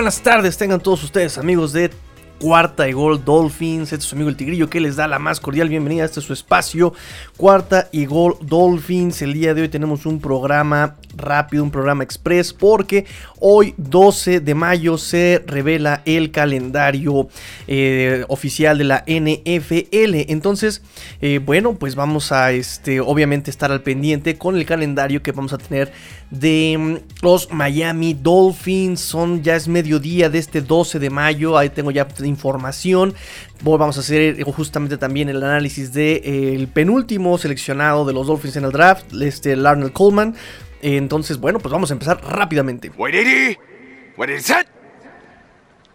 Buenas tardes, tengan todos ustedes amigos de Cuarta y Gol Dolphins. Este es su amigo el Tigrillo que les da la más cordial bienvenida a este su espacio. Cuarta y Gol Dolphins. El día de hoy tenemos un programa rápido, un programa express, porque hoy 12 de mayo se revela el calendario eh, oficial de la NFL. Entonces, eh, bueno, pues vamos a este, obviamente estar al pendiente con el calendario que vamos a tener de mm, los Miami Dolphins. Son ya es mediodía de este 12 de mayo. Ahí tengo ya información. Vamos a hacer justamente también el análisis del de, el penúltimo seleccionado de los Dolphins en el draft, este Larnell Coleman. Entonces, bueno, pues vamos a empezar rápidamente. What is it?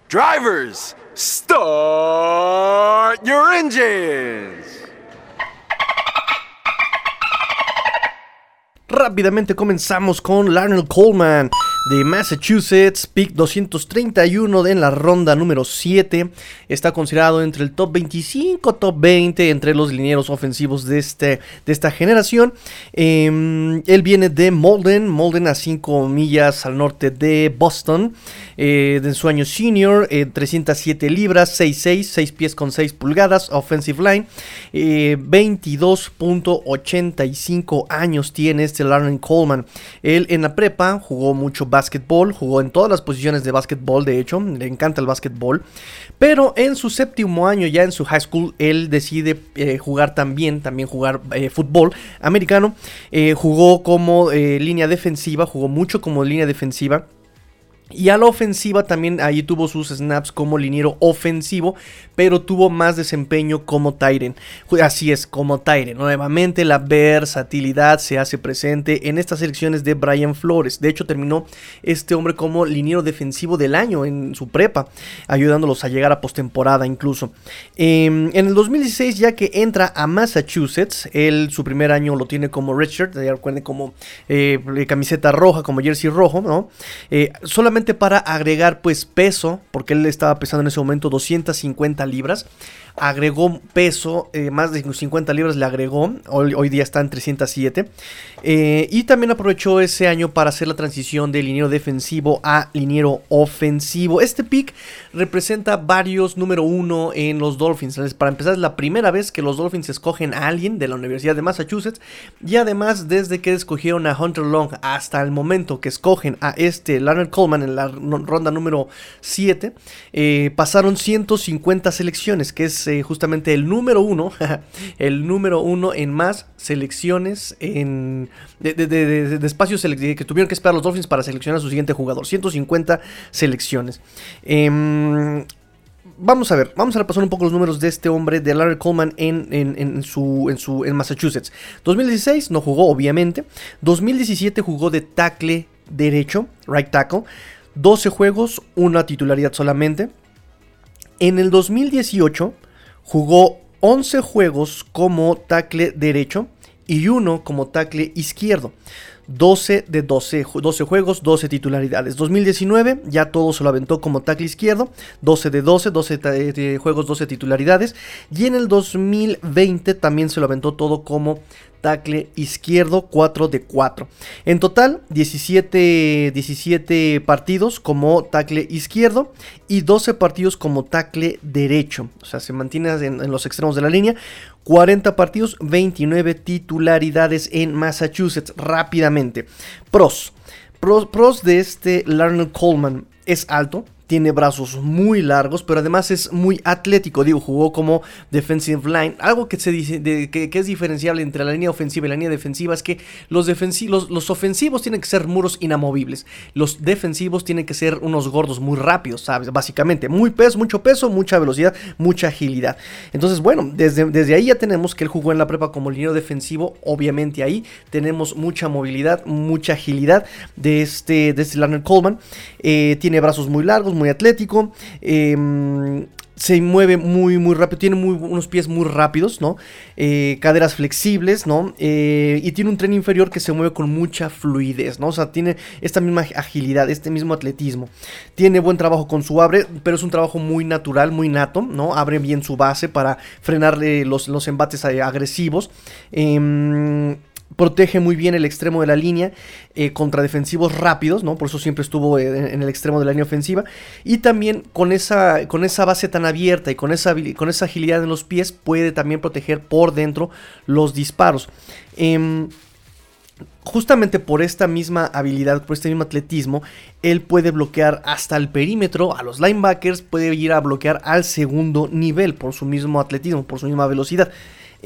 Drivers, start your engines. Rápidamente comenzamos con Larnell Coleman de Massachusetts, pick 231 en la ronda número 7. Está considerado entre el top 25, top 20 entre los linieros ofensivos de, este, de esta generación. Em, él viene de Molden, Molden a 5 millas al norte de Boston. Eh, de su año senior, 307 eh, libras, 6'6, 6 pies con 6 pulgadas, offensive line. 22.85 eh, años tiene este Larry Coleman. Él en la prepa jugó mucho básquetbol, jugó en todas las posiciones de básquetbol, de hecho, le encanta el básquetbol. Pero en su séptimo año, ya en su high school, él decide eh, jugar también, también jugar eh, fútbol americano. Eh, jugó como línea defensiva, jugó mucho como línea defensiva. Y a la ofensiva también ahí tuvo sus snaps como liniero ofensivo, pero tuvo más desempeño como Tyren. Así es, como Tyren. Nuevamente la versatilidad se hace presente en estas elecciones de Brian Flores. De hecho, terminó este hombre como liniero defensivo del año en su prepa, ayudándolos a llegar a postemporada incluso. Em, en el 2016, ya que entra a Massachusetts, él su primer año lo tiene como ya recuerden como eh, camiseta roja, como jersey rojo, ¿no? Eh, solamente para agregar pues peso, porque él estaba pesando en ese momento 250 libras agregó peso, eh, más de 50 libras le agregó, hoy, día está en 307. Eh, y también aprovechó ese año para hacer la transición de liniero defensivo a liniero ofensivo. Este pick representa varios número uno en los Dolphins. Para empezar, es la primera vez que los Dolphins escogen a alguien de la Universidad de Massachusetts. Y además, desde que escogieron a Hunter Long hasta el momento que escogen a este Leonard Coleman en la ronda número 7, eh, pasaron 150 selecciones, que es eh, justamente el número uno, el número uno en más selecciones en, de, espacios que tuvieron que esperar los Dolphins para seleccionar a su siguiente jugador. 150 selecciones. Em, vamos a ver, vamos a repasar un poco los números de este hombre, de Larry Coleman, en, su, en, su, en Massachusetts. 2016 no jugó, obviamente. 2017 jugó de tackle derecho, right tackle. 12 juegos, una titularidad solamente. En el 2018 Jugó 11 juegos como tackle derecho y uno como tackle izquierdo. 12 de 12, 12 juegos, 12 titularidades. 2019 ya todo se lo aventó como tackle izquierdo, 12 de 12, 12 de juegos, 12 titularidades. Y en el 2020 también se lo aventó todo como tackle izquierdo, 4 de 4. En total, 17, 17 partidos como tackle izquierdo y 12 partidos como tackle derecho. O sea, se mantiene en, los extremos de la línea. 40 partidos, 29 titularidades en Massachusetts. Rápidamente. Pros. Pros, pros de este Larnell Coleman es alto, tiene brazos muy largos, pero además es muy atlético. Digo, jugó como defensive line. Algo que, se dice, que, es diferenciable entre la línea ofensiva y la línea defensiva es que los, defensivos, los, ofensivos tienen que ser muros inamovibles. Los defensivos tienen que ser unos gordos muy rápidos, ¿sabes? Básicamente, muy peso, mucho peso, mucha velocidad, mucha agilidad. Entonces, bueno, desde, desde ahí ya tenemos que él jugó en la prepa como línea defensivo. Obviamente ahí tenemos mucha movilidad, mucha agilidad de este, de este Larner Coleman. Eh, tiene brazos muy largos muy atlético. Em, se mueve muy, muy rápido. Tiene muy, unos pies muy rápidos, ¿no? Eh, caderas flexibles, ¿no? Eh, y tiene un tren inferior que se mueve con mucha fluidez, ¿no? O sea, tiene esta misma agilidad, este mismo atletismo. Tiene buen trabajo con su abre, pero es un trabajo muy natural, muy nato, ¿no? Abre bien su base para frenar los, los embates agresivos. Em, protege muy bien el extremo de la línea eh, contra defensivos rápidos, ¿no? Por eso siempre estuvo eh, en, el extremo de la línea ofensiva. Y también con esa, con esa base tan abierta y con esa, con esa agilidad en los pies puede también proteger por dentro los disparos. Em, justamente por esta misma habilidad, por este mismo atletismo, él puede bloquear hasta el perímetro a los linebackers, puede ir a bloquear al segundo nivel por su mismo atletismo, por su misma velocidad.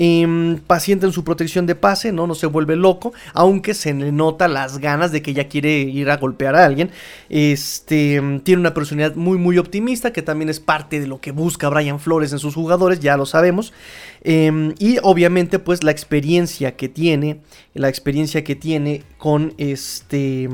Em, paciente en su protección de pase, ¿no? no se vuelve loco, aunque se le nota las ganas de que ya quiere ir a golpear a alguien. Este, tiene una personalidad muy muy optimista, que también es parte de lo que busca Brian Flores en sus jugadores, ya lo sabemos. Em, y obviamente pues la experiencia que tiene, la experiencia que tiene con este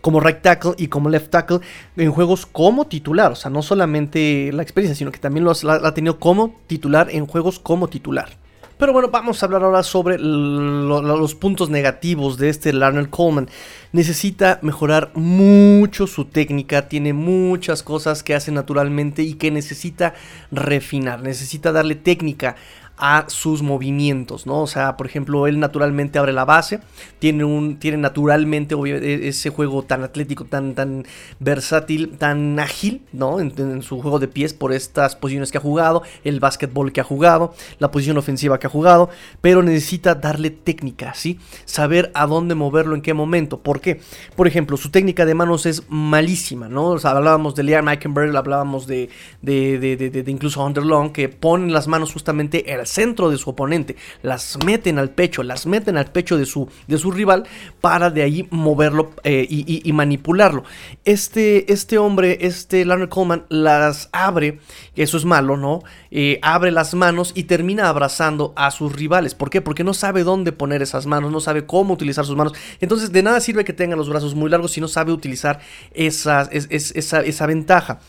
como right tackle y como left tackle en juegos como titular. O sea, no solamente la experiencia, sino que también lo ha tenido como titular en juegos como titular. Pero bueno, vamos a hablar ahora sobre los puntos negativos de este Larner Coleman. Necesita mejorar mucho su técnica, tiene muchas cosas que hace naturalmente y que necesita refinar, necesita darle técnica a sus movimientos, ¿no? O sea, por ejemplo, él naturalmente abre la base, tiene un tiene naturalmente e, ese juego tan atlético, tan tan versátil, tan ágil, ¿no? En, su juego de pies por estas posiciones que ha jugado, el básquetbol que ha jugado, la posición ofensiva que ha jugado, pero necesita darle técnica, ¿sí? Saber a dónde moverlo en qué momento. ¿Por qué? Por ejemplo, su técnica de manos es malísima, ¿no? O sea, hablábamos de Liam Meikenberg, hablábamos de de, de, de, incluso Underlong, que ponen las manos justamente el centro de su oponente, las meten al pecho, las meten al pecho de su, de su rival para de ahí moverlo eh, y, manipularlo. Este, este hombre, este Larry Coleman, las abre, eso es malo, ¿no? Eh, abre las manos y termina abrazando a sus rivales. ¿Por qué? Porque no sabe dónde poner esas manos, no sabe cómo utilizar sus manos. Entonces de nada sirve que tenga los brazos muy largos si no sabe utilizar esa, esa ventaja.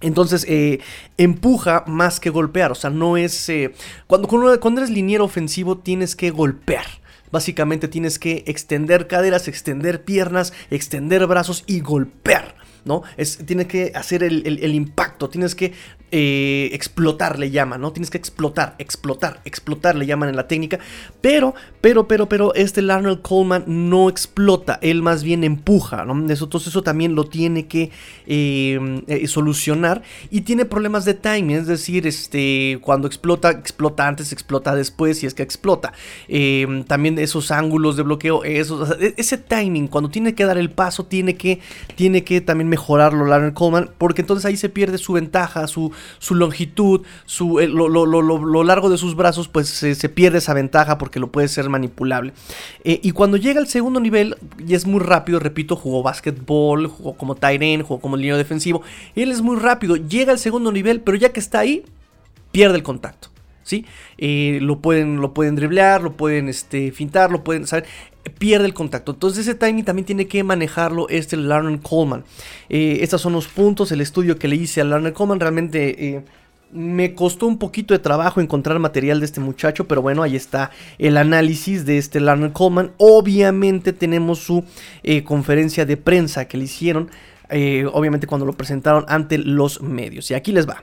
Entonces eh, empuja más que golpear, o sea, no es... Eh, cuando, cuando eres liniero ofensivo tienes que golpear. Básicamente tienes que extender caderas, extender piernas, extender brazos y golpear. ¿No? Es, tiene que hacer el, impacto, tienes que eh, explotar, le llaman, ¿no? Tienes que explotar, explotar, explotar, le llaman en la técnica. Pero, pero, pero, pero, este Larnell Coleman no explota, él más bien empuja, ¿no? Eso, entonces eso también lo tiene que eh, eh, solucionar y tiene problemas de timing, es decir, este, cuando explota, explota antes, explota después, si es que explota. también esos ángulos de bloqueo, esos, e, ese timing, cuando tiene que dar el paso, tiene que, tiene que también mejorarlo Larry Coleman, porque entonces ahí se pierde su ventaja, su, su longitud, su, eh, lo, largo de sus brazos, pues se, pierde esa ventaja porque lo puede ser manipulable. Eh, y cuando llega al segundo nivel, y es muy rápido, repito, jugó básquetbol, jugó como tight jugó como línea defensivo, él es muy rápido, llega al segundo nivel, pero ya que está ahí, pierde el contacto. ¿Sí? Eh, lo, pueden, lo pueden driblear, lo pueden este, fintar, lo pueden, ¿saben? Pierde el contacto. Entonces ese timing también tiene que manejarlo este Larner Coleman. Eh, estos son los puntos, el estudio que le hice a Larner Coleman. Realmente eh, me costó un poquito de trabajo encontrar material de este muchacho, pero bueno, ahí está el análisis de este Larner Coleman. Obviamente tenemos su eh, conferencia de prensa que le hicieron, obviamente cuando lo presentaron ante los medios. Y aquí les va.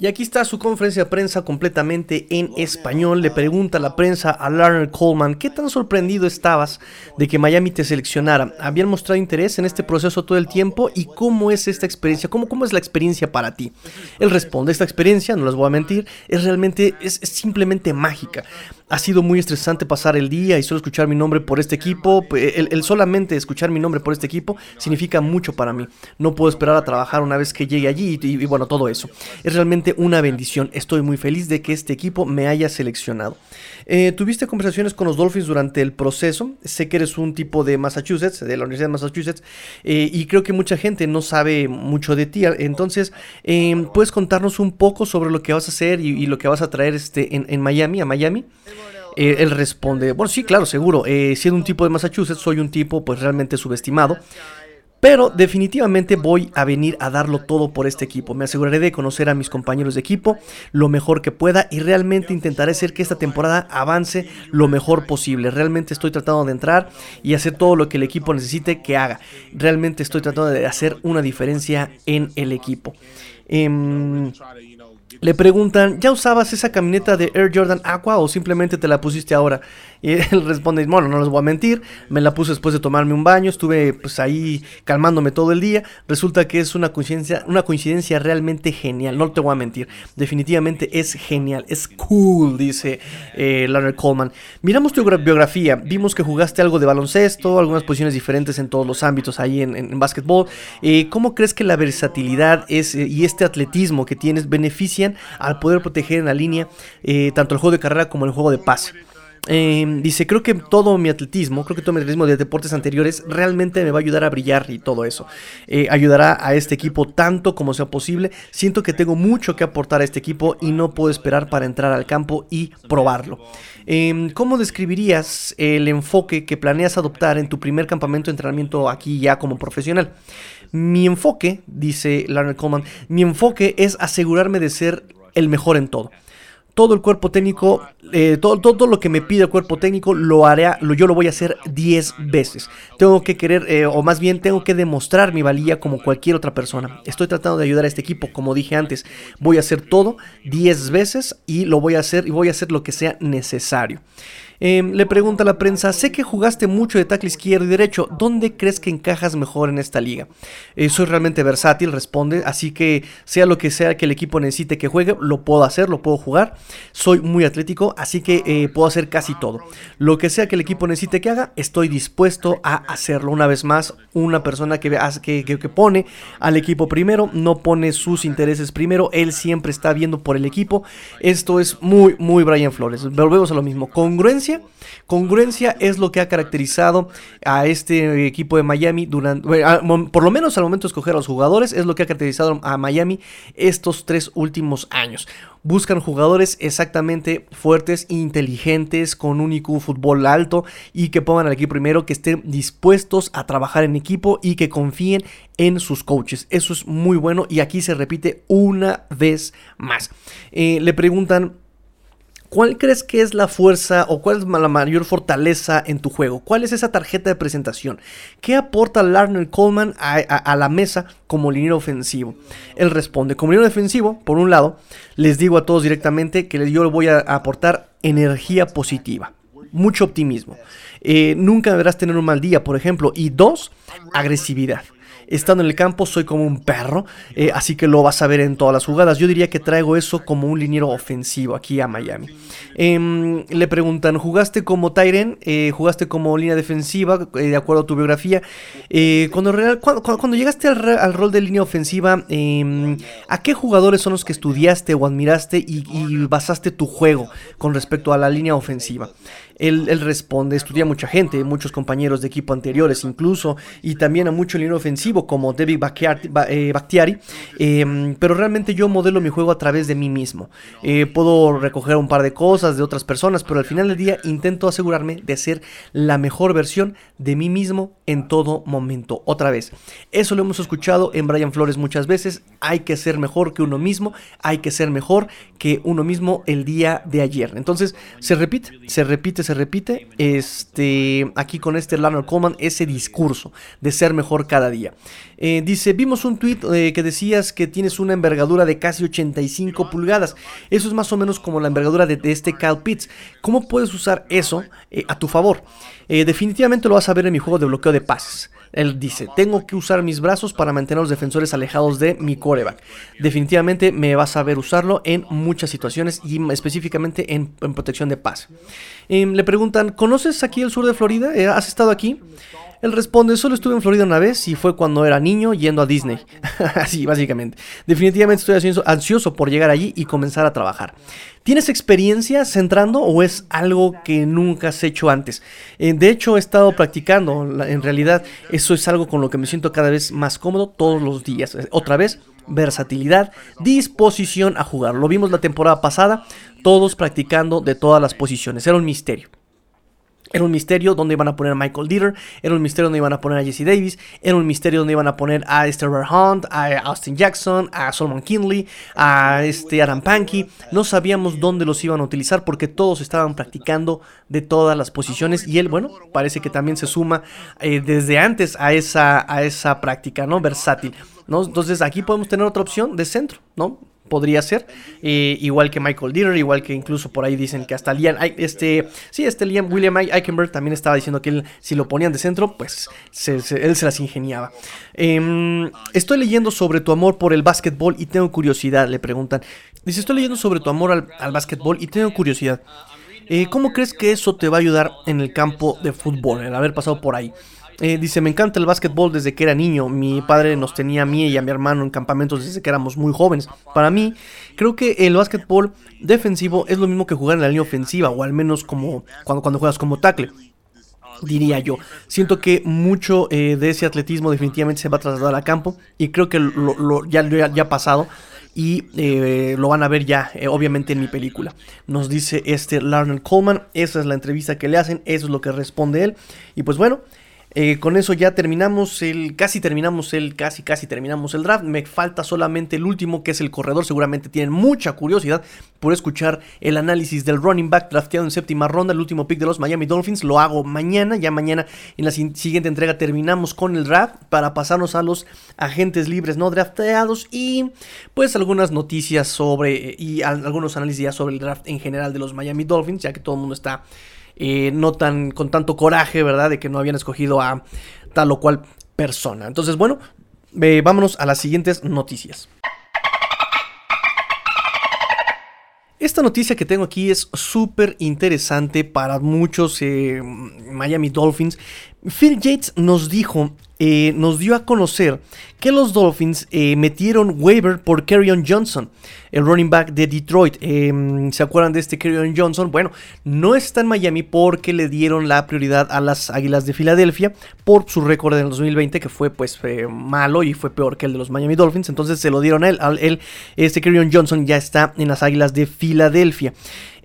Y aquí está su conferencia de prensa completamente en español. Le pregunta a la prensa a Larner Coleman, ¿qué tan sorprendido estabas de que Miami te seleccionara? ¿Habían mostrado interés en este proceso todo el tiempo? ¿Y cómo es esta experiencia? ¿Cómo, cómo es la experiencia para ti? Él responde, esta experiencia, no les voy a mentir, es realmente, es, es simplemente mágica. Ha sido muy estresante pasar el día y solo escuchar mi nombre por este equipo. El, solamente escuchar mi nombre por este equipo significa mucho para mí. No puedo esperar a trabajar una vez que llegue allí y, bueno, todo eso. Es realmente una bendición. Estoy muy feliz de que este equipo me haya seleccionado. Eh, ¿Tuviste conversaciones con los Dolphins durante el proceso? Sé que eres un tipo de Massachusetts, de la Universidad de Massachusetts, eh, y creo que mucha gente no sabe mucho de ti. Entonces, eh, ¿puedes contarnos un poco sobre lo que vas a hacer y, lo que vas a traer este, en, en Miami, a Miami? Eh, él responde, bueno, sí, claro, seguro, eh, siendo un tipo de Massachusetts, soy un tipo pues realmente subestimado. Pero definitivamente voy a venir a darlo todo por este equipo. Me aseguraré de conocer a mis compañeros de equipo lo mejor que pueda y realmente intentaré hacer que esta temporada avance lo mejor posible. Realmente estoy tratando de entrar y hacer todo lo que el equipo necesite que haga. Realmente estoy tratando de hacer una diferencia en el equipo. Em, Le preguntan, ¿ya usabas esa camioneta de Air Jordan Aqua o simplemente te la pusiste ahora? Y él responde, bueno, no les voy a mentir, me la puse después de tomarme un baño, estuve pues ahí calmándome todo el día. Resulta que es una coincidencia, una coincidencia realmente genial, no te voy a mentir. Definitivamente es genial, es cool, dice eh, Leonard Coleman. Miramos tu biografía, vimos que jugaste algo de baloncesto, algunas posiciones diferentes en todos los ámbitos ahí en, en, básquetbol. Eh, ¿Cómo crees que la versatilidad es, eh, y este atletismo que tienes benefician al poder proteger en la línea eh, tanto el juego de carrera como el juego de pase? Eh, dice, creo que todo mi atletismo, creo que todo mi atletismo de deportes anteriores realmente me va a ayudar a brillar y todo eso. Eh, ayudará a este equipo tanto como sea posible. Siento que tengo mucho que aportar a este equipo y no puedo esperar para entrar al campo y probarlo. Eh, ¿Cómo describirías el enfoque que planeas adoptar en tu primer campamento de entrenamiento aquí ya como profesional? Mi enfoque, dice Larry Coleman, mi enfoque es asegurarme de ser el mejor en todo todo el cuerpo técnico, eh, todo, todo, lo que me pide el cuerpo técnico, lo haré, lo, yo lo voy a hacer 10 veces. Tengo que querer, eh, o más bien tengo que demostrar mi valía como cualquier otra persona. Estoy tratando de ayudar a este equipo, como dije antes. Voy a hacer todo 10 veces y lo voy a hacer y voy a hacer lo que sea necesario. Eh, le pregunta a la prensa, sé que jugaste mucho de tackle izquierdo y derecho, ¿dónde crees que encajas mejor en esta liga? Eh, soy realmente versátil, responde, así que sea lo que sea que el equipo necesite que juegue, lo puedo hacer, lo puedo jugar. Soy muy atlético, así que eh, puedo hacer casi todo. Lo que sea que el equipo necesite que haga, estoy dispuesto a hacerlo. Una vez más, una persona que, que, que, que pone al equipo primero, no pone sus intereses primero, él siempre está viendo por el equipo. Esto es muy, muy Brian Flores. Volvemos a lo mismo, congruencia Congruencia es lo que ha caracterizado a este equipo de Miami durante, por lo menos al momento de escoger a los jugadores, es lo que ha caracterizado a Miami estos tres últimos años. Buscan jugadores exactamente fuertes, inteligentes, con un IQ fútbol alto y que pongan al equipo primero, que estén dispuestos a trabajar en equipo y que confíen en sus coaches. Eso es muy bueno y aquí se repite una vez más. Eh, le preguntan ¿Cuál crees que es la fuerza o cuál es la mayor fortaleza en tu juego? ¿Cuál es esa tarjeta de presentación? ¿Qué aporta Larner Coleman a, la mesa como liniero ofensivo? Él responde, como liniero defensivo, por un lado, les digo a todos directamente que yo voy a aportar energía positiva, mucho optimismo. Eh, nunca deberás tener un mal día, por ejemplo. Y dos, agresividad estando en el campo soy como un perro, eh, así que lo vas a ver en todas las jugadas. Yo diría que traigo eso como un liniero ofensivo aquí a Miami. Eh, le preguntan, ¿jugaste como Tyren? Eh, ¿Jugaste como línea defensiva? Eh, de acuerdo a tu biografía. Cuando, cuando, llegaste al, rol de línea ofensiva, em, ¿a qué jugadores son los que estudiaste o admiraste y, basaste tu juego con respecto a la línea ofensiva? Él, él, responde, estudia a mucha gente, muchos compañeros de equipo anteriores incluso, y también a mucho línea ofensivo como David Bakhtiari, eh, pero realmente yo modelo mi juego a través de mí mismo. Eh, puedo recoger un par de cosas de otras personas, pero al final del día intento asegurarme de ser la mejor versión de mí mismo en todo momento. Otra vez, eso lo hemos escuchado en Brian Flores muchas veces, hay que ser mejor que uno mismo, hay que ser mejor que uno mismo el día de ayer. Entonces, se repite, se repite, se repite, este, aquí con este Leonard Coleman, ese discurso de ser mejor cada día. Eh, dice, vimos un tweet eh, que decías que tienes una envergadura de casi 85 pulgadas. Eso es más o menos como la envergadura de, este Kyle Pitts. ¿Cómo puedes usar eso eh, a tu favor? definitivamente lo vas a ver en mi juego de bloqueo de pases. Él dice, tengo que usar mis brazos para mantener a los defensores alejados de mi coreback. Definitivamente me vas a ver usarlo en muchas situaciones y específicamente en, protección de pase. Eh, le preguntan, ¿conoces aquí el sur de Florida? ¿Has estado aquí? Él responde, solo estuve en Florida una vez y fue cuando era niño yendo a Disney. Así, básicamente. Definitivamente estoy ansioso por llegar allí y comenzar a trabajar. ¿Tienes experiencia centrando o es algo que nunca has hecho antes? Eh, de hecho, he estado practicando. En realidad, eso es algo con lo que me siento cada vez más cómodo todos los días. Otra vez, versatilidad, disposición a jugar. Lo vimos la temporada pasada, todos practicando de todas las posiciones. Era un misterio. Era un misterio donde iban a poner a Michael Dieter, era un misterio donde iban a poner a Jesse Davis, era un misterio donde iban a poner a Esther Hunt, a Austin Jackson, a Solomon Kinley, a este Adam Pankey. No sabíamos dónde los iban a utilizar porque todos estaban practicando de todas las posiciones y él, bueno, parece que también se suma eh, desde antes a esa, a esa práctica, ¿no? Versátil, ¿no? Entonces aquí podemos tener otra opción de centro, ¿no? Podría ser. Eh, igual que Michael Dieter, igual que incluso por ahí dicen que hasta Liam, este, sí, este Liam, William Eichenberg también estaba diciendo que él, si lo ponían de centro, pues él se las ingeniaba. Em, estoy leyendo sobre tu amor por el básquetbol y tengo curiosidad, le preguntan. Dice, estoy leyendo sobre tu amor al, al básquetbol y tengo curiosidad. Eh, ¿Cómo crees que eso te va a ayudar en el campo de fútbol, el haber pasado por ahí? Eh, dice, me encanta el básquetbol desde que era niño. Mi padre nos tenía a mí y a mi hermano en campamentos desde que éramos muy jóvenes. Para mí, creo que el básquetbol defensivo es lo mismo que jugar en la línea ofensiva, o al menos como cuando, cuando juegas como tackle. Diría yo. Siento que mucho eh, de ese atletismo definitivamente se va a trasladar a campo. Y creo que lo, ya, ya, ha pasado y eh, lo van a ver ya, obviamente, en mi película. Nos dice este Larner Coleman, esa es la entrevista que le hacen, eso es lo que responde él. Y pues bueno, eh, con eso ya terminamos el, casi terminamos el, casi, casi terminamos el draft. Me falta solamente el último, que es el corredor. Seguramente tienen mucha curiosidad por escuchar el análisis del running back drafteado en séptima ronda, el último pick de los Miami Dolphins. Lo hago mañana, ya mañana en la siguiente entrega terminamos con el draft para pasarnos a los agentes libres no drafteados y pues algunas noticias sobre y algunos análisis ya sobre el draft en general de los Miami Dolphins, ya que todo el mundo está eh, no tan con tanto coraje, ¿verdad? De que no habían escogido a tal o cual persona. Entonces, bueno, vámonos a las siguientes noticias. Esta noticia que tengo aquí es súper interesante para muchos eh, Miami Dolphins. Phil Yates nos dijo eh, nos dio a conocer que los Dolphins eh, metieron waiver por Kerryon Johnson, el running back de Detroit. Em, ¿Se acuerdan de este Kerryon Johnson? Bueno, no está en Miami porque le dieron la prioridad a las Águilas de Filadelfia por su récord en el 2020 que fue pues malo y fue peor que el de los Miami Dolphins. Entonces se lo dieron a él. él este Kerryon Johnson ya está en las Águilas de Filadelfia.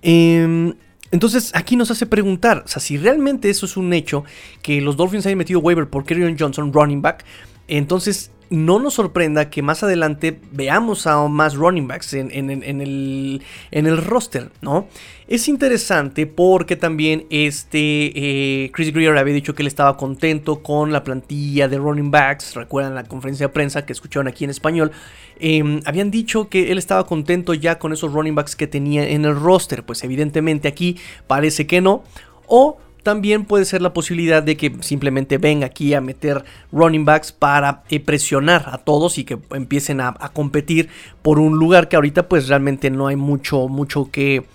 Eh, entonces aquí nos hace preguntar, o sea, si realmente eso es un hecho, que los Dolphins hayan metido waiver por Kerryon Johnson, running back, entonces no nos sorprenda que más adelante veamos a más running backs en, el, roster, ¿no? Es interesante porque también este eh, Chris Greer había dicho que él estaba contento con la plantilla de running backs. Recuerdan la conferencia de prensa que escucharon aquí en español. Em, habían dicho que él estaba contento ya con esos running backs que tenía en el roster. Pues evidentemente aquí parece que no. O también puede ser la posibilidad de que simplemente venga aquí a meter running backs para eh, presionar a todos y que empiecen a, competir por un lugar que ahorita pues realmente no hay mucho, mucho que...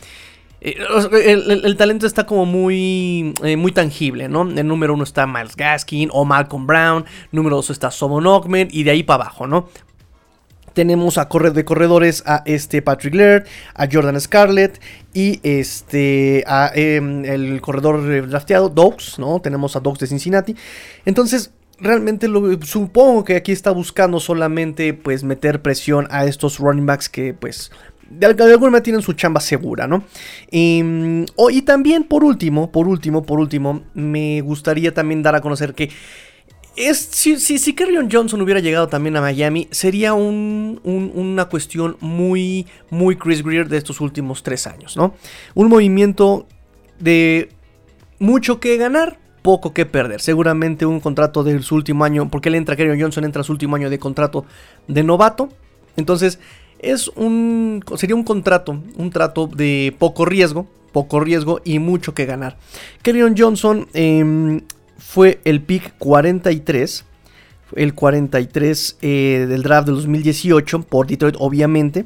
Eh, el, talento está como muy, eh, muy tangible, ¿no? El número uno está Miles Gaskin o Malcolm Brown, número dos está Sobon Ogmen y de ahí para abajo, ¿no? Tenemos a correr de corredores a este Patrick Laird, a Jordan Scarlett y este a em, el corredor drafteado Dogs, ¿no? Tenemos a Dogs de Cincinnati. Entonces, realmente supongo que aquí está buscando solamente pues meter presión a estos running backs que pues de, alguna manera tienen su chamba segura, ¿no? Em, y también por último, por último, por último, me gustaría también dar a conocer que si, si, si Johnson hubiera llegado también a Miami, sería una cuestión muy, muy Chris Greer de estos últimos tres años, ¿no? Un movimiento de mucho que ganar, poco que perder. Seguramente un contrato de su último año, porque él entra, Kerryon Johnson entra su último año de contrato de novato. Entonces, es un, sería un contrato, un trato de poco riesgo, poco riesgo y mucho que ganar. Kerryon Johnson eh, fue el pick 43. El 43 eh, del draft del 2018 por Detroit, obviamente.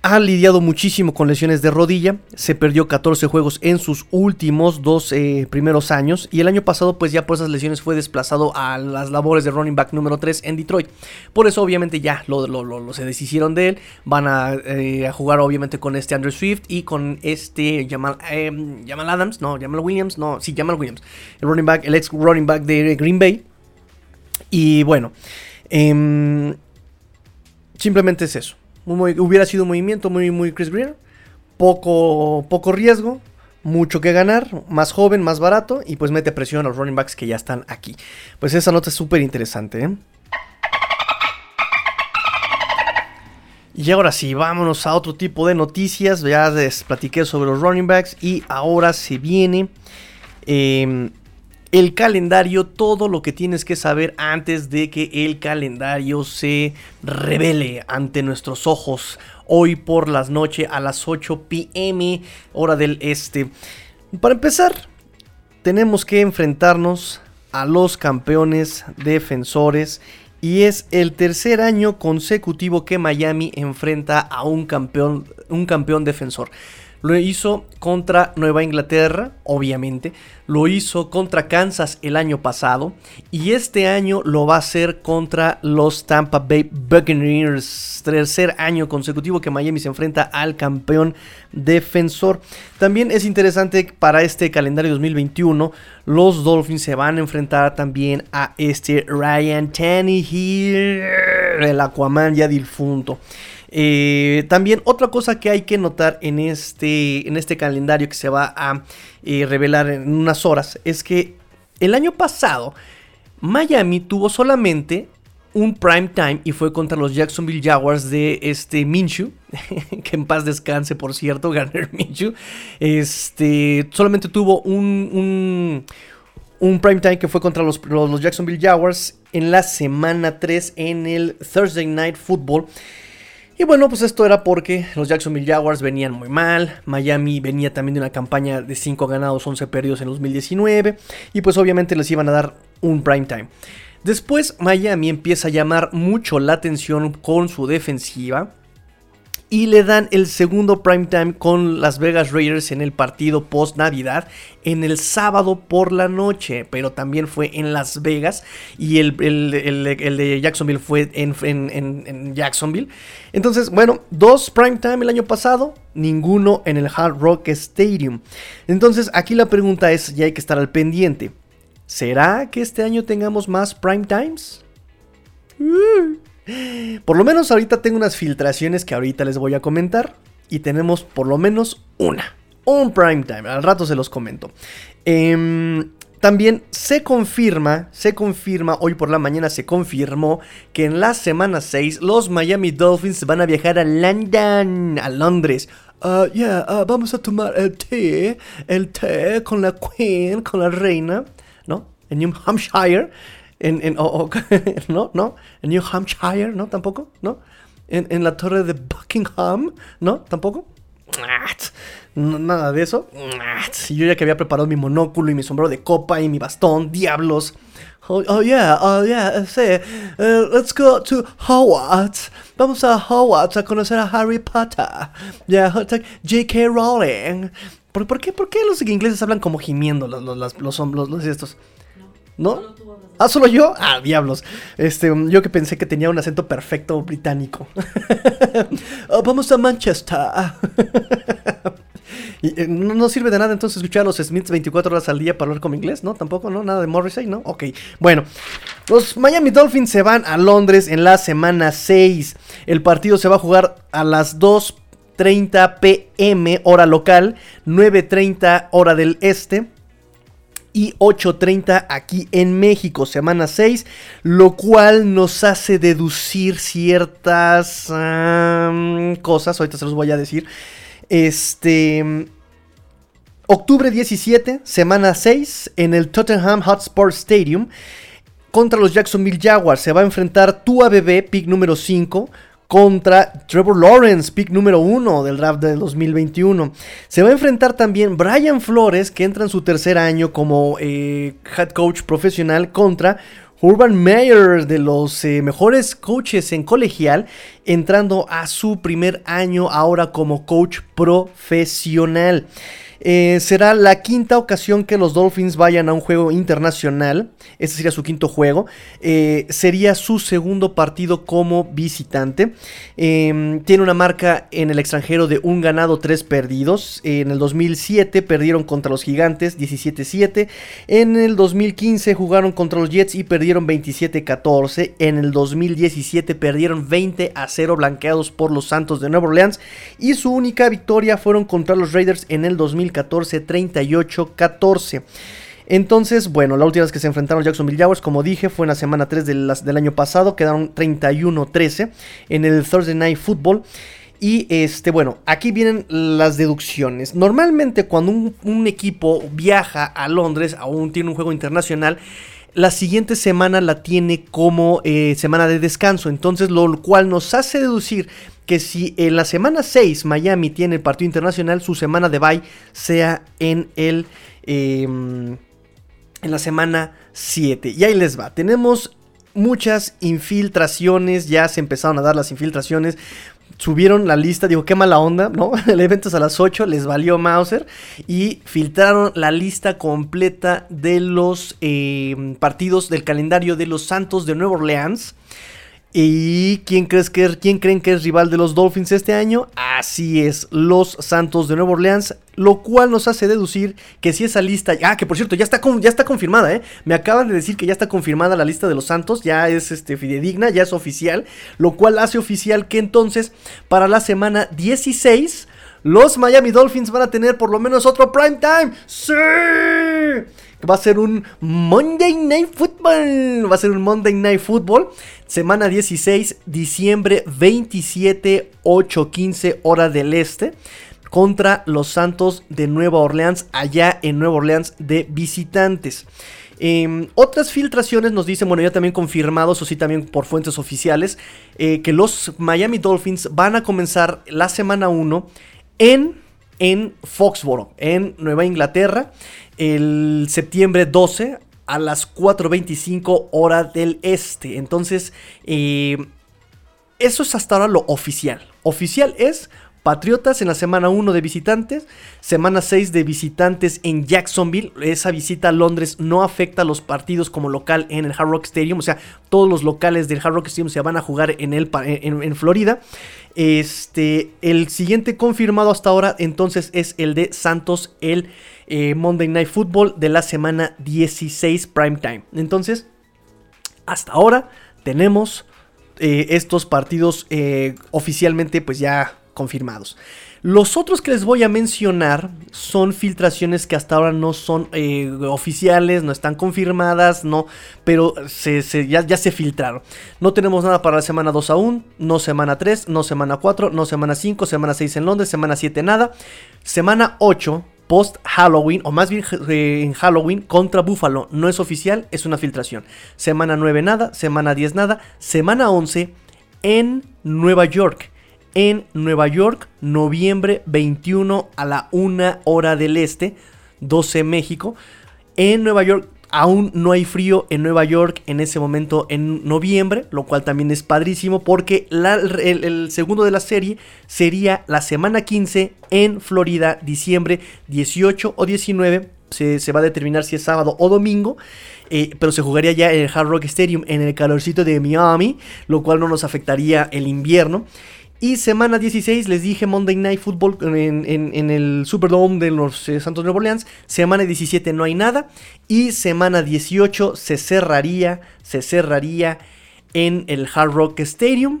Ha lidiado muchísimo con lesiones de rodilla. Se perdió 14 juegos en sus últimos dos eh, primeros años. Y el año pasado, pues ya por esas lesiones fue desplazado a las labores de running back número 3 en Detroit. Por eso, obviamente, ya lo, se deshicieron de él. Van eh, a, jugar, obviamente, con este Andrew Swift y con este Jamal, Jamal Adams. No, Jamal Williams. No, sí, Jamal Williams. El running back, el ex running back de Green Bay. Y bueno, em, simplemente es eso hubiera sido un movimiento muy, muy Chris Greer. Poco, poco riesgo, mucho que ganar, más joven, más barato y pues mete presión a los running backs que ya están aquí. Pues esa nota es súper interesante. ¿eh? Y ahora sí, vámonos a otro tipo de noticias. Ya les platiqué sobre los running backs y ahora se viene em, el calendario, todo lo que tienes que saber antes de que el calendario se revele ante nuestros ojos hoy por las noches a las 8 pm hora del este. Para empezar, tenemos que enfrentarnos a los campeones defensores y es el tercer año consecutivo que Miami enfrenta a un campeón, un campeón defensor. Lo hizo contra Nueva Inglaterra, obviamente. Lo hizo contra Kansas el año pasado. Y este año lo va a hacer contra los Tampa Bay Buccaneers. Tercer año consecutivo que Miami se enfrenta al campeón defensor. También es interesante para este calendario 2021. Los Dolphins se van a enfrentar también a este Ryan Tannehill. El Aquaman ya difunto. Eh, también otra cosa que hay que notar en este, en este calendario que se va a eh, revelar en unas horas es que el año pasado Miami tuvo solamente un prime time y fue contra los Jacksonville Jaguars de este Minshew, que en paz descanse por cierto, Garner Minshew. Este, solamente tuvo un, un, prime time que fue contra los, los Jacksonville Jaguars en la semana 3 en el Thursday Night Football. Y bueno, pues esto era porque los Jacksonville Jaguars venían muy mal, Miami venía también de una campaña de 5 ganados, 11 perdidos en 2019, y pues obviamente les iban a dar un prime time. Después Miami empieza a llamar mucho la atención con su defensiva, y le dan el segundo prime time con Las Vegas Raiders en el partido post Navidad en el sábado por la noche, pero también fue en Las Vegas y el, de Jacksonville fue en, en, Jacksonville. Entonces, bueno, dos prime time el año pasado, ninguno en el Hard Rock Stadium. Entonces, aquí la pregunta es, ya hay que estar al pendiente. ¿Será que este año tengamos más prime times? Uh. Por lo menos ahorita tengo unas filtraciones que ahorita les voy a comentar. Y tenemos por lo menos una. Un prime time. Al rato se los comento. Em, también se confirma, se confirma, hoy por la mañana se confirmó que en la semana 6 los Miami Dolphins van a viajar a London, a Londres. Uh, yeah, uh, vamos a tomar el té, el té con la queen, con la reina, ¿no? En New Hampshire en, en no, no, en New Hampshire, ¿no? Tampoco, ¿no? En, en la torre de Buckingham, ¿no? Tampoco. nada de eso. yo ya que había preparado mi monóculo y mi sombrero de copa y mi bastón, diablos. Oh, oh yeah, oh yeah, sí. Uh, let's go to Hogwarts. Vamos a Hogwarts a conocer a Harry Potter. Yeah, J.K. Rowling. ¿Por, ¿Por, qué, ¿Por qué los ingleses hablan como gimiendo los, los, los, los, los estos? ¿No? Ah, solo yo. Ah, diablos. Este, yo que pensé que tenía un acento perfecto británico. Oh, vamos a Manchester. y, eh, no, sirve de nada entonces escuchar a los Smiths 24 horas al día para hablar como inglés, ¿no? Tampoco, ¿no? Nada de Morrissey, ¿no? Ok. Bueno, los Miami Dolphins se van a Londres en la semana 6. El partido se va a jugar a las 2.30 pm hora local, 9.30 hora del este y 8.30 aquí en México, semana 6, lo cual nos hace deducir ciertas cosas, ahorita se los voy a decir. Este... Octubre 17, semana 6, en el Tottenham Hotspur Stadium, contra los Jacksonville Jaguars se va a enfrentar Tua Bebé, pick número 5, contra Trevor Lawrence, pick número uno del draft de 2021. Se va a enfrentar también Brian Flores, que entra en su tercer año como eh, head coach profesional, contra Urban Meyer, de los eh, mejores coaches en colegial, entrando a su primer año ahora como coach profesional. Eh, será la quinta ocasión que los Dolphins vayan a un juego internacional. Este sería su quinto juego. Eh, sería su segundo partido como visitante. Em, tiene una marca en el extranjero de un ganado, tres perdidos. En el 2007 perdieron contra los Gigantes 17-7. En el 2015 jugaron contra los Jets y perdieron 27-14. En el 2017 perdieron 20 a 0 blanqueados por los Santos de Nueva Orleans. Y su única victoria fueron contra los Raiders en el 2015. 14 38-14. Entonces, bueno, la última vez que se enfrentaron Jacksonville Jaguars, como dije, fue en la semana 3 del, del año pasado, quedaron 31-13 en el Thursday Night Football. Y este, bueno, aquí vienen las deducciones. Normalmente cuando un, equipo viaja a Londres, aún tiene un juego internacional, la siguiente semana la tiene como eh, semana de descanso. Entonces, lo cual nos hace deducir que si en la semana 6 Miami tiene el partido internacional, su semana de bye sea en el... Em, en la semana 7. Y ahí les va. Tenemos muchas infiltraciones. Ya se empezaron a dar las infiltraciones subieron la lista, digo, qué mala onda, ¿no? El evento es a las 8, les valió Mauser y filtraron la lista completa de los eh, partidos del calendario de los Santos de Nueva Orleans. ¿Y quién, crees que, quién creen que es rival de los Dolphins este año? Así es, los Santos de Nueva Orleans, lo cual nos hace deducir que si esa lista, ah, que por cierto, ya está, ya está confirmada, ¿eh? Me acaban de decir que ya está confirmada la lista de los Santos, ya es este, fidedigna, ya es oficial, lo cual hace oficial que entonces para la semana 16 los Miami Dolphins van a tener por lo menos otro prime time. ¡Sí! Va a ser un Monday Night Football. Va a ser un Monday Night Football. Semana 16, diciembre 27, 8:15 hora del este. Contra los Santos de Nueva Orleans, allá en Nueva Orleans de visitantes. Em, otras filtraciones nos dicen, bueno, ya también confirmados, o sí también por fuentes oficiales, eh, que los Miami Dolphins van a comenzar la semana 1 en, en Foxboro, en Nueva Inglaterra el septiembre 12 a las 4.25 hora del este. Entonces, eh, eso es hasta ahora lo oficial. Oficial es Patriotas en la semana 1 de visitantes, semana 6 de visitantes en Jacksonville. Esa visita a Londres no afecta a los partidos como local en el Hard Rock Stadium. O sea, todos los locales del Hard Rock Stadium se van a jugar en, el, en Florida. Este, el siguiente confirmado hasta ahora entonces es el de Santos el eh, Monday Night Football de la semana 16 prime time. Entonces, hasta ahora tenemos eh, estos partidos eh, oficialmente pues ya confirmados. Los otros que les voy a mencionar son filtraciones que hasta ahora no son oficiales, no están confirmadas, no, pero ya, ya, se filtraron. No tenemos nada para la semana 2 aún, no semana 3, no semana 4, no semana 5, semana 6 en Londres, semana 7 nada. Semana 8 post Halloween, o más bien eh, en Halloween, contra Buffalo. No es oficial, es una filtración. Semana 9 nada, semana 10 nada, semana 11 en Nueva York. En Nueva York, noviembre 21 a la 1 hora del este, 12 México. En Nueva York, Aún no hay frío en Nueva York en ese momento en noviembre, lo cual también es padrísimo porque el, segundo de la serie sería la semana 15 en Florida, diciembre 18 o 19. Se, va a determinar si es sábado o domingo, eh, pero se jugaría ya en el Hard Rock Stadium en el calorcito de Miami, lo cual no nos afectaría el invierno. Y semana 16 les dije Monday Night Football en, el Superdome de los eh, Santos Nueva Orleans. Semana 17 no hay nada. Y semana 18 se cerraría, se cerraría en el Hard Rock Stadium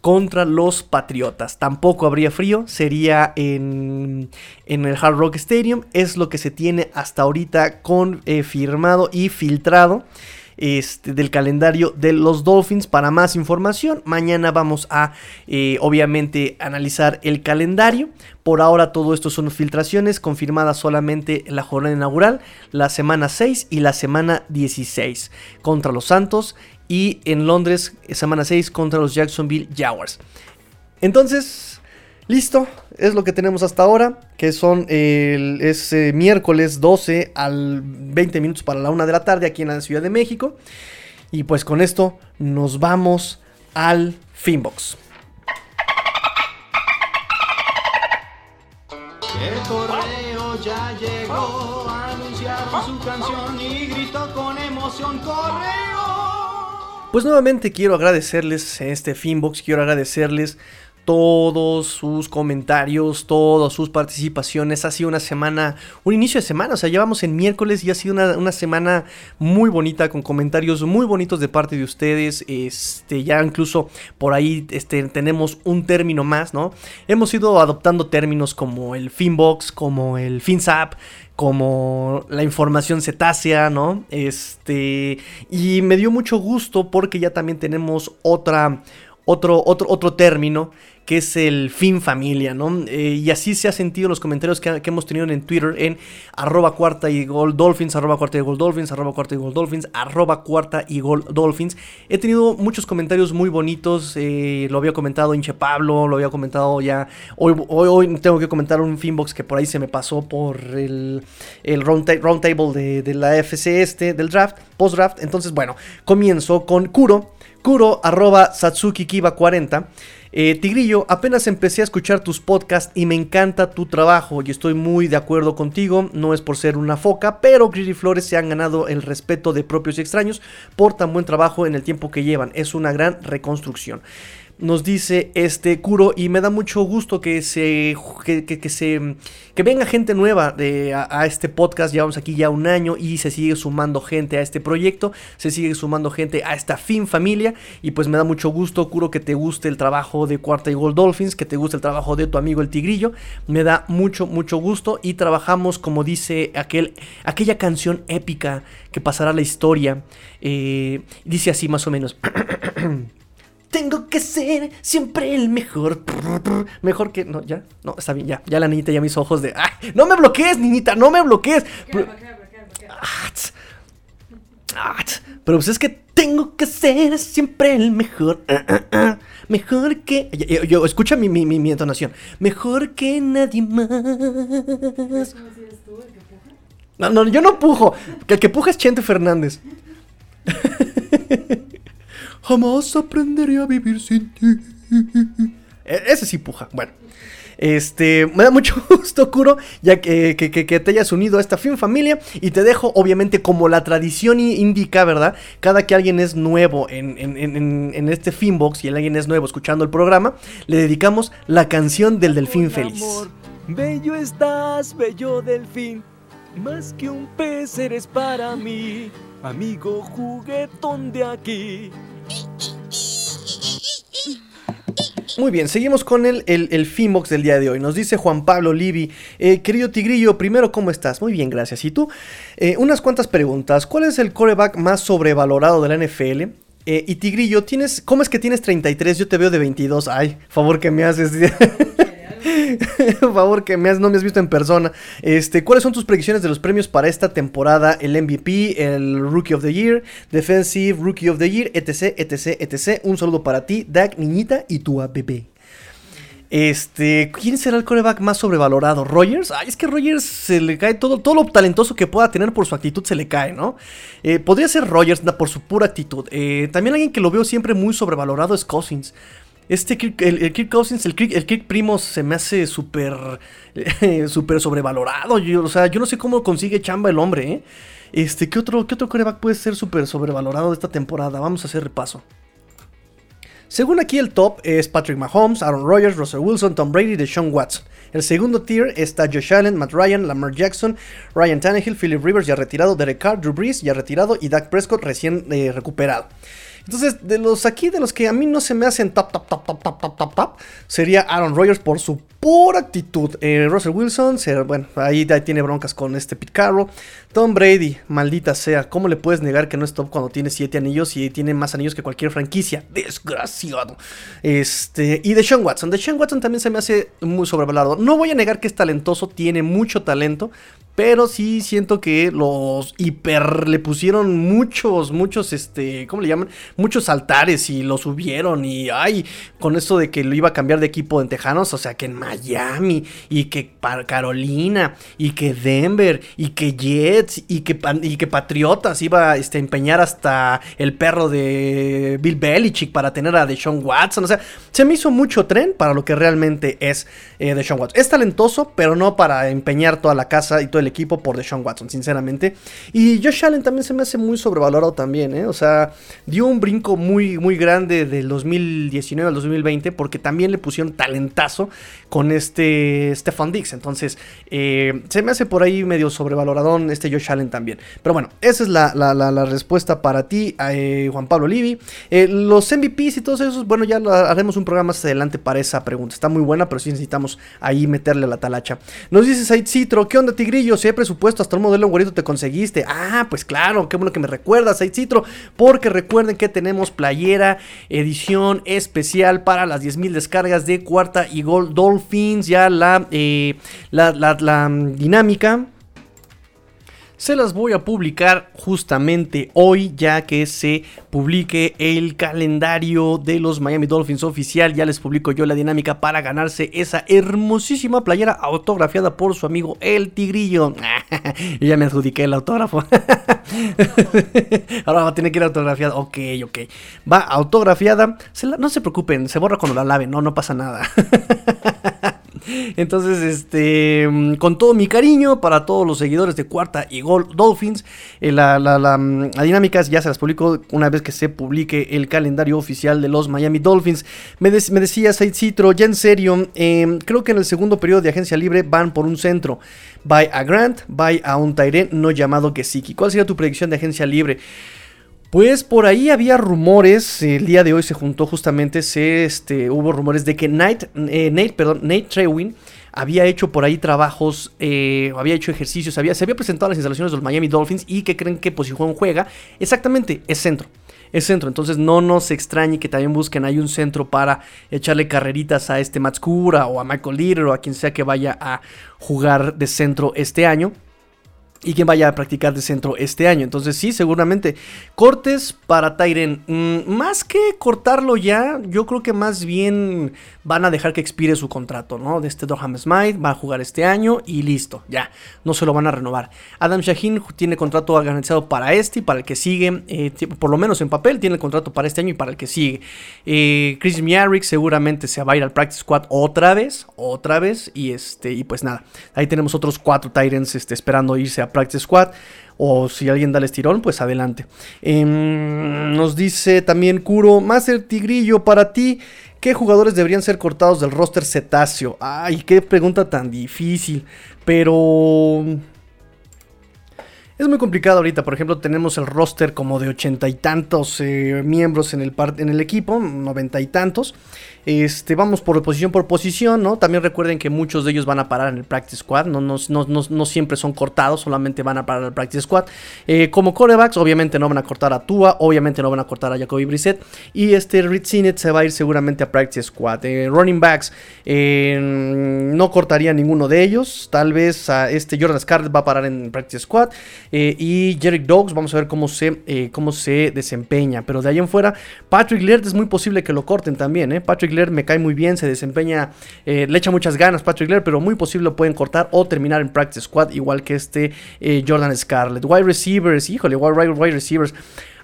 contra los Patriotas. Tampoco habría frío, sería en, en, el Hard Rock Stadium. Es lo que se tiene hasta ahorita confirmado y filtrado este, del calendario de los Dolphins. Para más información, mañana vamos a eh, obviamente analizar el calendario. Por ahora todo esto son filtraciones confirmadas solamente en la jornada inaugural, la semana 6 y la semana 16 contra los Santos y en Londres semana 6 contra los Jacksonville Jaguars. Entonces, Listo, es lo que tenemos hasta ahora, que son el, es miércoles 12 al 20 minutos para la 1 de la tarde aquí en la Ciudad de México. Y pues con esto nos vamos al Finbox. El correo ya llegó, anunciaron su canción y gritó con emoción correo. Pues nuevamente quiero agradecerles este Finbox, quiero agradecerles todos sus comentarios, todas sus participaciones. Ha sido una semana, un inicio de semana, o sea, llevamos en miércoles y ha sido una, semana muy bonita con comentarios muy bonitos de parte de ustedes. Este, ya incluso por ahí este, tenemos un término más, ¿no? Hemos ido adoptando términos como el Finbox, como el FinSap, como la información cetácea, ¿no? Este, y me dio mucho gusto porque ya también tenemos otra otro, otro, otro término que es el fin familia, ¿no? Eh, y así se ha sentido los comentarios que, hemos tenido en Twitter en arroba cuarta y gol dolphins, arroba cuarta y gol dolphins, arroba cuarta y gol dolphins, arroba cuarta y gol dolphins. He tenido muchos comentarios muy bonitos, eh, lo había comentado Inche Pablo, lo había comentado ya, hoy, hoy, tengo que comentar un Finbox que por ahí se me pasó por el, el round, table de, de la FC este, del draft, post draft. Entonces, bueno, comienzo con Kuro. Kuro arroba Satsuki Kiba 40 eh, Tigrillo, apenas empecé a escuchar tus podcasts y me encanta tu trabajo y estoy muy de acuerdo contigo, no es por ser una foca, pero Gris Flores se han ganado el respeto de propios y extraños por tan buen trabajo en el tiempo que llevan, es una gran reconstrucción nos dice este Kuro y me da mucho gusto que se que, se que venga gente nueva de, a, este podcast. Llevamos aquí ya un año y se sigue sumando gente a este proyecto se sigue sumando gente a esta fin familia. Y pues me da mucho gusto Kuro que te guste el trabajo de Cuarta y Gold Dolphins que te guste el trabajo de tu amigo el Tigrillo. Me da mucho mucho gusto. Y trabajamos como dice aquel aquella canción épica que pasará la historia. Eh, dice así más o menos Tengo que ser siempre el mejor. Mejor que. No, ya. No, está bien, ya. Ya la niñita ya mis ojos de. ¡Ay! ¡No me bloquees, niñita! ¡No me bloquees! Pero pues es que tengo que ser siempre el mejor. Mejor que. Yo, escucha mi, mi, mi, entonación. Mejor que nadie más. No, no, yo no pujo. El que puja es Chente Fernández. Jamás aprenderé a vivir sin ti. E, ese sí puja. Bueno. Este, me da mucho gusto, Kuro, ya que, te hayas unido a esta fin familia. Y te dejo, obviamente, como la tradición indica, ¿verdad? Cada que alguien es nuevo en, en, este Finbox y alguien es nuevo escuchando el programa, le dedicamos la canción del delfín feliz. bello estás, bello delfín. Más que un pez eres para mí, amigo juguetón de aquí. Muy bien, seguimos con el, el, del día de hoy. Nos dice Juan Pablo Livi, eh, querido Tigrillo, primero, ¿cómo estás? Muy bien, gracias. ¿Y tú? Eh, unas cuantas preguntas. ¿Cuál es el coreback más sobrevalorado de la NFL? Eh, y Tigrillo, ¿tienes, ¿cómo es que tienes 33? Yo te veo de 22. Ay, favor que me haces. Por favor, que me has, no me has visto en persona. Este, ¿Cuáles son tus predicciones de los premios para esta temporada? El MVP, el Rookie of the Year, Defensive Rookie of the Year, etc, etc, etc. Un saludo para ti, Dak, niñita y tu bebé. Este, ¿quién será el coreback más sobrevalorado? ¿Rogers? Ay, es que Rogers se le cae todo, todo lo talentoso que pueda tener por su actitud se le cae, ¿no? Eh, podría ser Rogers por su pura actitud. Eh, también alguien que lo veo siempre muy sobrevalorado es Cousins. Este Kirk, el, Kirk Cousins, el Kirk, el Kirk Primo se me hace súper sobrevalorado. O sea, yo no sé cómo consigue chamba el hombre, ¿eh? Este, ¿qué otro, qué otro coreback puede ser súper sobrevalorado de esta temporada? Vamos a hacer repaso. Según aquí el top es Patrick Mahomes, Aaron Rodgers, Russell Wilson, Tom Brady y Sean Watson. El segundo tier está Josh Allen, Matt Ryan, Lamar Jackson, Ryan Tannehill, Philip Rivers ya retirado, Derek Carr, Drew Brees ya retirado y Dak Prescott recién eh, recuperado. Entonces, de los aquí, de los que a mí no se me hacen top, top, top, top, top, top, top, top, sería Aaron Rodgers por su por actitud. Eh, Russell Wilson, bueno, ahí, tiene broncas con este Pete Carroll. Tom Brady, maldita sea, ¿cómo le puedes negar que no es top cuando tiene 7 anillos y tiene más anillos que cualquier franquicia? Desgraciado. Este, y de Sean Watson. De Sean Watson también se me hace muy sobrevalorado. No voy a negar que es talentoso, tiene mucho talento, pero sí siento que los hiper le pusieron muchos, muchos, este, ¿cómo le llaman? Muchos altares y lo subieron y, ay, con esto de que lo iba a cambiar de equipo en Tejanos, o sea, que en Miami y que Carolina y que Denver y que Jets y que, y que Patriotas iba este, a empeñar hasta el perro de Bill Belichick para tener a Deshaun Watson. O sea, se me hizo mucho tren para lo que realmente es eh, Deshaun Watson. Es talentoso, pero no para empeñar toda la casa y todo el equipo por Deshaun Watson, sinceramente. Y Josh Allen también se me hace muy sobrevalorado también, ¿eh? O sea, dio un brinco muy, muy grande del 2019 al 2020 porque también le pusieron talentazo con este Stefan Dix. Entonces, eh, se me hace por ahí medio sobrevaloradón este Josh Allen también. Pero bueno, esa es la, respuesta para ti, eh, Juan Pablo Livi. Eh, los MVPs y todos esos, bueno, ya haremos un programa más adelante para esa pregunta. Está muy buena, pero sí necesitamos ahí meterle la talacha. Nos dice Said Citro, ¿qué onda, Tigrillo? Si hay presupuesto, hasta un modelo güerito te conseguiste. Ah, pues claro, qué bueno que me recuerdas, hay Citro. Porque recuerden que tenemos playera, edición especial para las 10.000 descargas de cuarta y gol Dolphins. Ya la, eh, la, la mm, dinámica se las voy a publicar justamente hoy, ya que se publique el calendario de los Miami Dolphins oficial. Ya les publico yo la dinámica para ganarse esa hermosísima playera autografiada por su amigo El Tigrillo. ya me adjudiqué el autógrafo. Ahora va a tener que ir autografiada. Ok, ok. Va autografiada. no se preocupen, se borra cuando la laven, no, no pasa nada. Entonces, este, mm, con todo mi cariño para todos los seguidores de Cuarta y Gol Dolphins, eh, la, la, mm, dinámica ya se las publico una vez que se publique el calendario oficial de los Miami Dolphins. Me, me decía Said Citro, ya en serio, em, creo que en el segundo periodo de agencia libre van por un centro. By a Grant, by a un Tyrene no llamado Gesicki. ¿Cuál sería tu predicción de agencia libre? Pues por ahí había rumores, el día de hoy se juntó justamente, se, este, hubo rumores de que Nate, eh, Nate, perdón, Nate Trewin había hecho por ahí trabajos, eh, había hecho ejercicios, había, se había presentado a las instalaciones de los Miami Dolphins y que creen que posición juega, exactamente, es centro. Es centro, entonces no nos extrañe que también busquen ahí un centro para echarle carreritas a este Matskura o a Michael Leader o a quien sea que vaya a jugar de centro este año y quien vaya a practicar de centro este año. Entonces sí, seguramente. Cortes para Tyren. Mm, más que cortarlo ya, yo creo que más bien van a dejar que expire su contrato, ¿no? De este Durham Smite, va a jugar este año y listo, ya, no se lo van a renovar. Adam Shaheen tiene contrato garantizado para este y para el que sigue, eh, por lo menos en papel tiene el contrato para este año y para el que sigue. Eh, Chris Miarick seguramente se va a ir al Practice Squad otra vez, otra vez, y este, y pues nada, ahí tenemos otros cuatro Tyrants este, esperando irse a Practice Squad. O si alguien da el estirón, pues adelante. Em, nos dice también Kuro, Master Tigrillo, para ti, ¿qué jugadores deberían ser cortados del roster cetáceo? Ay, qué pregunta tan difícil. Pero... Es muy complicado ahorita, por ejemplo, tenemos el roster como de ochenta y tantos eh, miembros en el, en el equipo, noventa y tantos. Este, vamos por posición por posición, ¿no? También recuerden que muchos de ellos van a parar en el Practice Squad, no, no, siempre son cortados, solamente van a parar el Practice Squad. Eh, como corebacks, obviamente no van a cortar a Tua, obviamente no van a cortar a Jacoby Brissett. Y este Rich Sinet se va a ir seguramente a Practice Squad. Eh, running backs, eh, no cortaría ninguno de ellos. Tal vez a este Jordan Scarlett va a parar en Practice Squad. y Jerick Dogs, vamos a ver cómo se, cómo se desempeña. Pero de ahí en fuera, Patrick Laird es muy posible que lo corten también. Patrick Laird me cae muy bien, se desempeña, eh, le echa muchas ganas Patrick Laird, pero muy posible lo pueden cortar o terminar en practice squad, igual que este eh, Jordan Scarlett. Wide receivers, híjole, wide, wide receivers.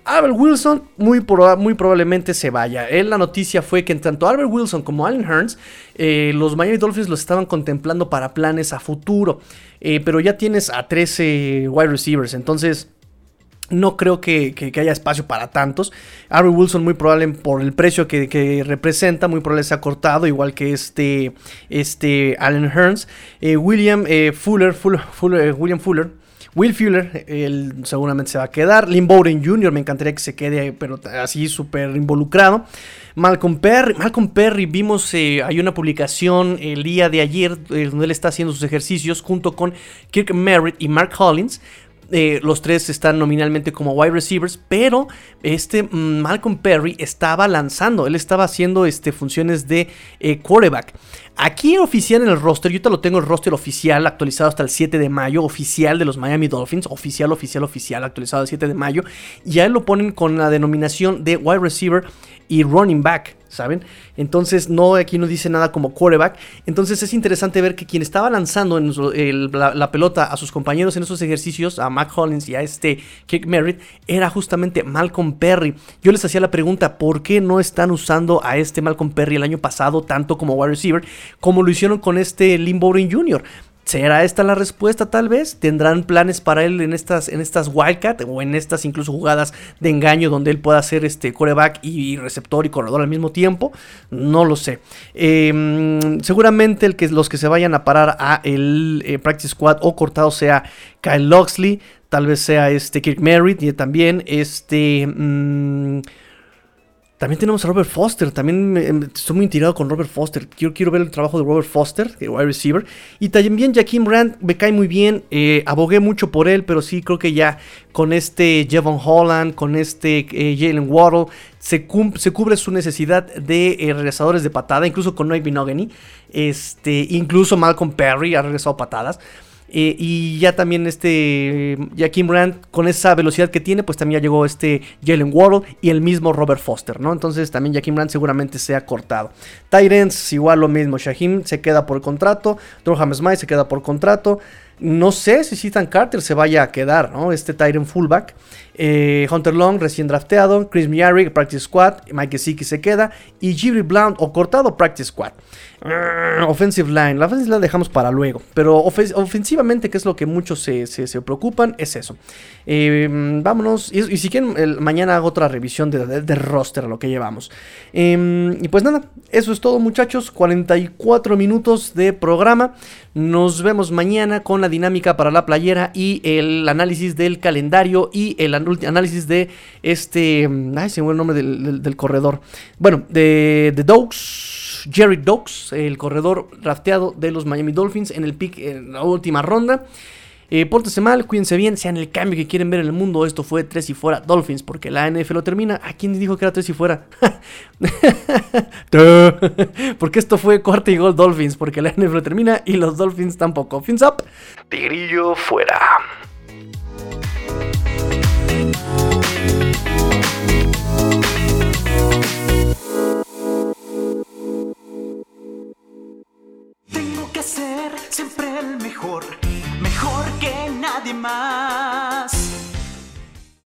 Albert Wilson muy, muy, probablemente se vaya. Él, la noticia fue que en tanto Albert Wilson como Allen Hearns, eh, los Miami Dolphins los estaban contemplando para planes a futuro. pero ya tienes a 13 wide receivers. Entonces, no creo que, haya espacio para tantos. Harry Wilson muy probable por el precio que, representa, muy probable se ha cortado, igual que este, este Allen Hearns. Eh, William eh, Fuller, Fuller, eh, William Fuller. Will Fuller, él seguramente se va a quedar. Lynn Bowden Jr., me encantaría que se quede, pero así súper involucrado. Malcolm Perry, Malcolm Perry, vimos, hay una publicación el día de ayer donde él está haciendo sus ejercicios junto con Kirk Merritt y Mark Hollins eh, los tres están nominalmente como wide receivers, pero este mm, Malcolm Perry estaba lanzando, él estaba haciendo este, funciones de eh, quarterback. Aquí oficial en el roster, yo te lo tengo el roster oficial actualizado hasta el 7 de mayo, oficial de los Miami Dolphins, oficial, oficial, oficial, actualizado el 7 de mayo. Y ya lo ponen con la denominación de wide receiver y running back. ¿Saben? Entonces, no, aquí no dice nada como quarterback. Entonces, es interesante ver que quien estaba lanzando la, pelota a sus compañeros en esos ejercicios, a Mac Hollins y a este Kick Merritt, era justamente Malcolm Perry. Yo les hacía la pregunta, ¿por qué no están usando a este Malcolm Perry el año pasado tanto como wide receiver como lo hicieron con este Lynn Bowden Jr.? ¿Será esta la respuesta tal vez? ¿Tendrán planes para él en estas, en estas Wildcat o en estas incluso jugadas de engaño donde él pueda ser este coreback y, receptor y corredor al mismo tiempo? No lo sé. Em, seguramente el que, los que se vayan a parar a el eh, Practice Squad o cortado sea Kyle Loxley, tal vez sea este Kirk Merritt y también este... Mm, También tenemos a Robert Foster. También estoy muy intrigado con Robert Foster. Quiero, quiero ver el trabajo de Robert Foster, de wide receiver. Y también Jaquim Brandt me cae muy bien. Eh, abogué mucho por él, pero sí creo que ya con este Jevon Holland, con este eh, Jalen Waddle, se, se, cubre su necesidad de eh, regresadores de patada, incluso con Noah Binogany. Este, incluso Malcolm Perry ha regresado patadas. Eh, y ya también este Jaquim Rand, con esa velocidad que tiene, pues también ya llegó este Jalen Waddle y el mismo Robert Foster, ¿no? Entonces también Jaquim Rand seguramente se ha cortado. Tyrants, igual lo mismo. Shahim se queda por contrato. Durham Smythe se queda por contrato. No sé si Ethan Carter se vaya a quedar, ¿no? Este Tyrant fullback. Eh, Hunter Long, recién drafteado. Chris Miary, Practice Squad. Mike Gesicki se queda. Y Jibri Blount, o cortado, Practice Squad. Uh, offensive line. La offensive line dejamos para luego. Pero ofensivamente, que es lo que muchos se, preocupan, es eso. Eh, vámonos. Y, si quieren, mañana hago otra revisión de, de, roster, lo que llevamos. Em, y pues nada, eso es todo, muchachos. 44 minutos de programa. Nos vemos mañana con la dinámica para la playera y el análisis del calendario y el análisis de este. Mm, ay, se me fue el nombre del, corredor. Bueno, de, de Dogs. Jerry Dogs, el corredor rafteado de los Miami Dolphins en el pick en la última ronda. Eh, pórtense mal, cuídense bien, sean el cambio que quieren ver en el mundo. Esto fue 3 y fuera Dolphins, porque la NF lo termina. ¿A quién dijo que era 3 y fuera? porque esto fue cuarto y gol Dolphins, porque la NF lo termina y los Dolphins tampoco. Fins up. Tigrillo fuera. Tengo que ser siempre el mejor mejor que nadie más.